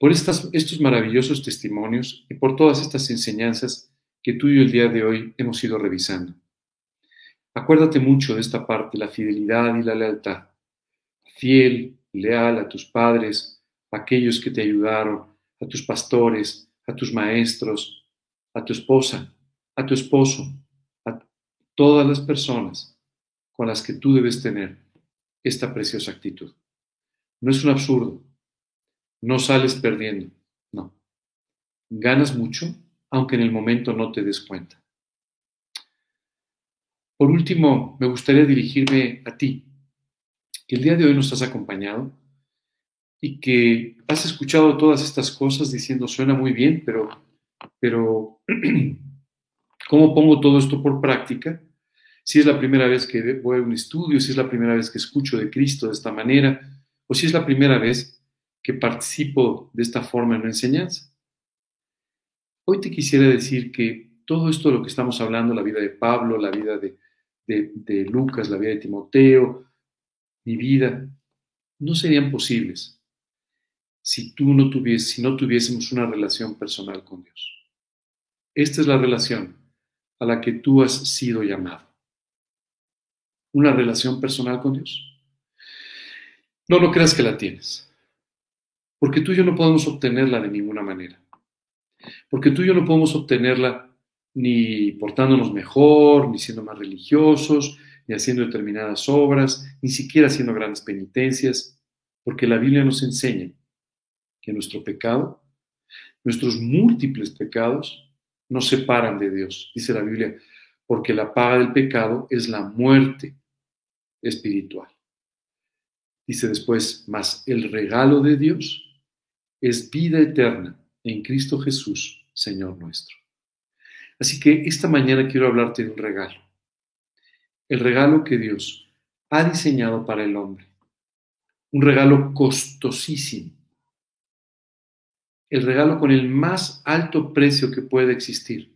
por estas, estos maravillosos testimonios y por todas estas enseñanzas que tú y yo el día de hoy hemos ido revisando. Acuérdate mucho de esta parte, la fidelidad y la lealtad. Fiel, leal a tus padres, a aquellos que te ayudaron, a tus pastores, a tus maestros, a tu esposa, a tu esposo, a todas las personas con las que tú debes tener esta preciosa actitud. No es un absurdo, no sales perdiendo, no. Ganas mucho, aunque en el momento no te des cuenta. Por último, me gustaría dirigirme a ti, que el día de hoy nos has acompañado y que has escuchado todas estas cosas diciendo suena muy bien, pero, pero ¿cómo pongo todo esto por práctica? Si es la primera vez que voy a un estudio, si es la primera vez que escucho de Cristo de esta manera, o si es la primera vez que participo de esta forma en la enseñanza. Hoy te quisiera decir que todo esto de lo que estamos hablando, la vida de Pablo, la vida de, de Lucas, la vida de Timoteo, mi vida, no serían posibles si tú no tuvieses, si no tuviésemos una relación personal con Dios. Esta es la relación a la que tú has sido llamado. Una relación personal con Dios. No, no creas que la tienes. Porque tú y yo no podemos obtenerla de ninguna manera. Porque tú y yo no podemos obtenerla ni portándonos mejor, ni siendo más religiosos, ni haciendo determinadas obras, ni siquiera haciendo grandes penitencias, porque la Biblia nos enseña que nuestro pecado, nuestros múltiples pecados, nos separan de Dios, dice la Biblia, porque la paga del pecado es la muerte espiritual. Dice después, más el regalo de Dios es vida eterna en Cristo Jesús, Señor nuestro. Así que esta mañana quiero hablarte de un regalo. El regalo que Dios ha diseñado para el hombre. Un regalo costosísimo el regalo con el más alto precio que puede existir.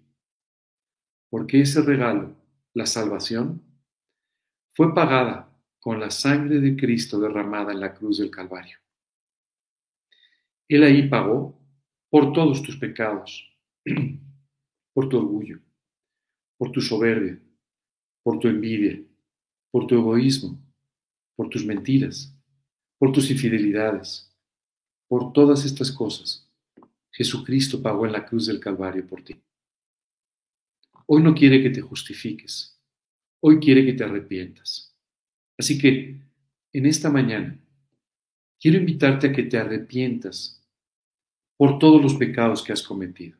Porque ese regalo, la salvación, fue pagada con la sangre de Cristo derramada en la cruz del Calvario. Él ahí pagó por todos tus pecados, por tu orgullo, por tu soberbia, por tu envidia, por tu egoísmo, por tus mentiras, por tus infidelidades, por todas estas cosas Jesucristo pagó en la cruz del Calvario por ti. Hoy no quiere que te justifiques, hoy quiere que te arrepientas. Así que en esta mañana quiero invitarte a que te arrepientas por todos los pecados que has cometido.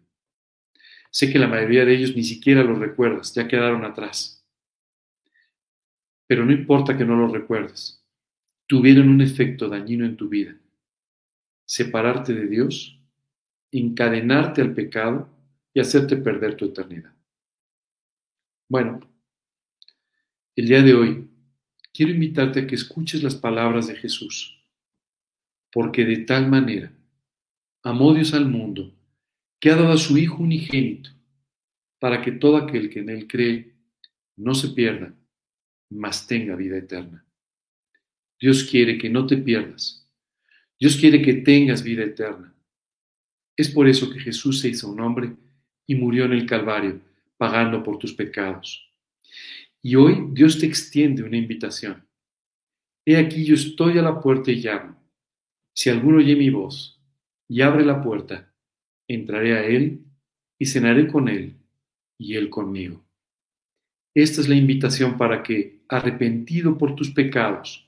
Sé que la mayoría de ellos ni siquiera los recuerdas, ya quedaron atrás. Pero no importa que no los recuerdes, tuvieron un efecto dañino en tu vida. Separarte de Dios encadenarte al pecado y hacerte perder tu eternidad. Bueno, el día de hoy quiero invitarte a que escuches las palabras de Jesús, porque de tal manera amó Dios al mundo que ha dado a su Hijo unigénito, para que todo aquel que en Él cree no se pierda, mas tenga vida eterna. Dios quiere que no te pierdas. Dios quiere que tengas vida eterna. Es por eso que Jesús se hizo un hombre y murió en el Calvario, pagando por tus pecados. Y hoy Dios te extiende una invitación. He aquí yo estoy a la puerta y llamo. Si alguno oye mi voz y abre la puerta, entraré a él y cenaré con él y él conmigo. Esta es la invitación para que, arrepentido por tus pecados,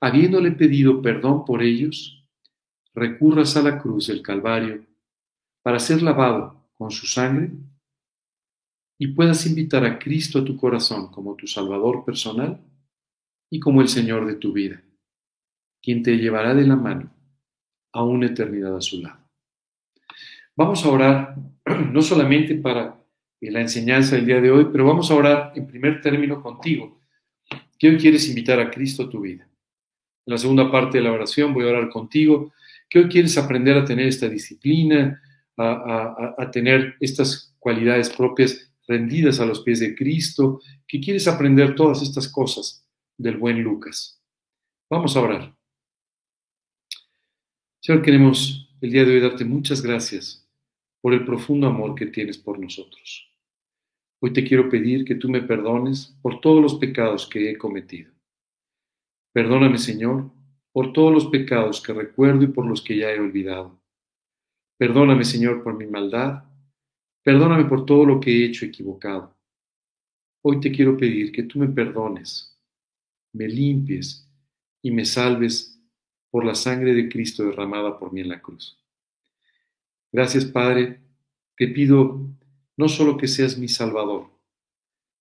habiéndole pedido perdón por ellos, recurras a la cruz del Calvario para ser lavado con su sangre y puedas invitar a Cristo a tu corazón como tu Salvador personal y como el Señor de tu vida, quien te llevará de la mano a una eternidad a su lado. Vamos a orar no solamente para la enseñanza del día de hoy, pero vamos a orar en primer término contigo, que hoy quieres invitar a Cristo a tu vida. En la segunda parte de la oración voy a orar contigo que hoy quieres aprender a tener esta disciplina, a, tener estas cualidades propias rendidas a los pies de Cristo, que quieres aprender todas estas cosas del buen Lucas. Vamos a orar. Señor, queremos el día de hoy darte muchas gracias por el profundo amor que tienes por nosotros. Hoy te quiero pedir que tú me perdones por todos los pecados que he cometido. Perdóname, Señor, por todos los pecados que recuerdo y por los que ya he olvidado. Perdóname, Señor, por mi maldad. Perdóname por todo lo que he hecho equivocado. Hoy te quiero pedir que tú me perdones, me limpies y me salves por la sangre de Cristo derramada por mí en la cruz. Gracias, Padre. Te pido no solo que seas mi Salvador,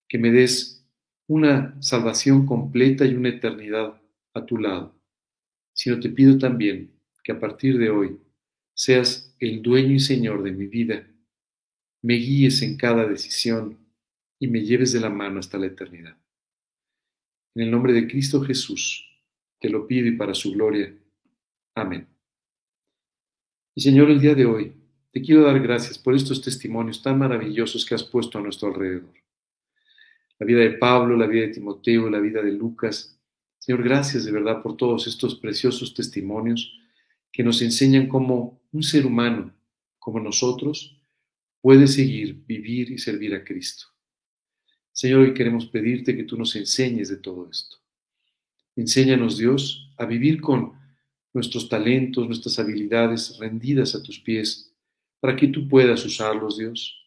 que me des una salvación completa y una eternidad a tu lado sino te pido también que a partir de hoy seas el dueño y señor de mi vida, me guíes en cada decisión y me lleves de la mano hasta la eternidad. En el nombre de Cristo Jesús, te lo pido y para su gloria. Amén. Y Señor, el día de hoy te quiero dar gracias por estos testimonios tan maravillosos que has puesto a nuestro alrededor. La vida de Pablo, la vida de Timoteo, la vida de Lucas. Señor, gracias de verdad por todos estos preciosos testimonios que nos enseñan cómo un ser humano como nosotros puede seguir, vivir y servir a Cristo. Señor, hoy queremos pedirte que tú nos enseñes de todo esto. Enséñanos, Dios, a vivir con nuestros talentos, nuestras habilidades rendidas a tus pies, para que tú puedas usarlos, Dios.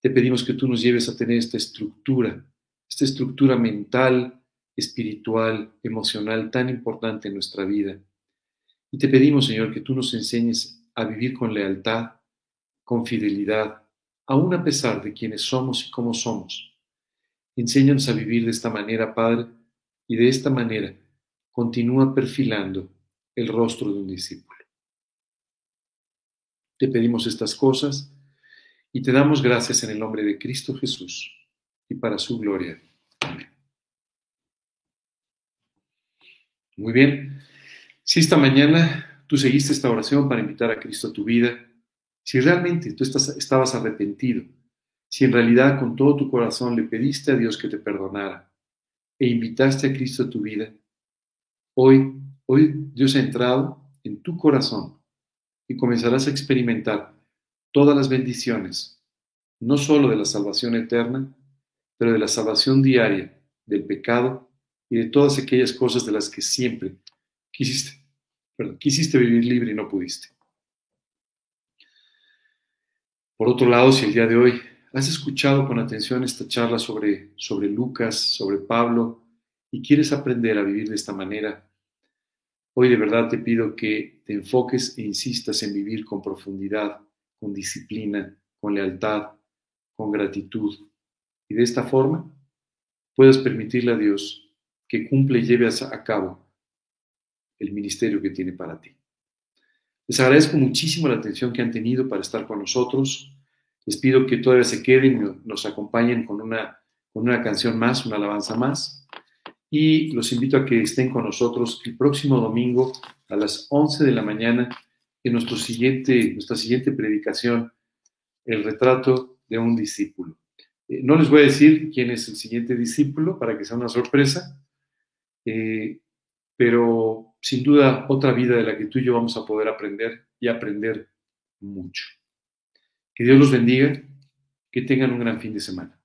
Te pedimos que tú nos lleves a tener esta estructura, esta estructura mental, espiritual, emocional tan importante en nuestra vida. Y te pedimos, Señor, que tú nos enseñes a vivir con lealtad, con fidelidad, aun a pesar de quienes somos y cómo somos. Enséñanos a vivir de esta manera, Padre, y de esta manera continúa perfilando el rostro de un discípulo. Te pedimos estas cosas y te damos gracias en el nombre de Cristo Jesús y para su gloria. Amén. Muy bien. Si esta mañana tú seguiste esta oración para invitar a Cristo a tu vida, si realmente tú estabas arrepentido, si en realidad con todo tu corazón le pediste a Dios que te perdonara e invitaste a Cristo a tu vida, hoy, hoy Dios ha entrado en tu corazón y comenzarás a experimentar todas las bendiciones, no solo de la salvación eterna, pero de la salvación diaria del pecado y de todas aquellas cosas de las que siempre quisiste, quisiste vivir libre y no pudiste. Por otro lado, si el día de hoy has escuchado con atención esta charla sobre, sobre Lucas, sobre Pablo, y quieres aprender a vivir de esta manera, hoy de verdad te pido que te enfoques e insistas en vivir con profundidad, con disciplina, con lealtad, con gratitud. Y de esta forma puedas permitirle a Dios que cumple y lleve a cabo el ministerio que tiene para ti. Les agradezco muchísimo la atención que han tenido para estar con nosotros. Les pido que todavía se queden y nos acompañen con una, con una canción más, una alabanza más. Y los invito a que estén con nosotros el próximo domingo a las 11 de la mañana en nuestro siguiente, nuestra siguiente predicación, el retrato de un discípulo. Eh, no les voy a decir quién es el siguiente discípulo para que sea una sorpresa, eh, pero sin duda otra vida de la que tú y yo vamos a poder aprender y aprender mucho. Que Dios los bendiga, que tengan un gran fin de semana.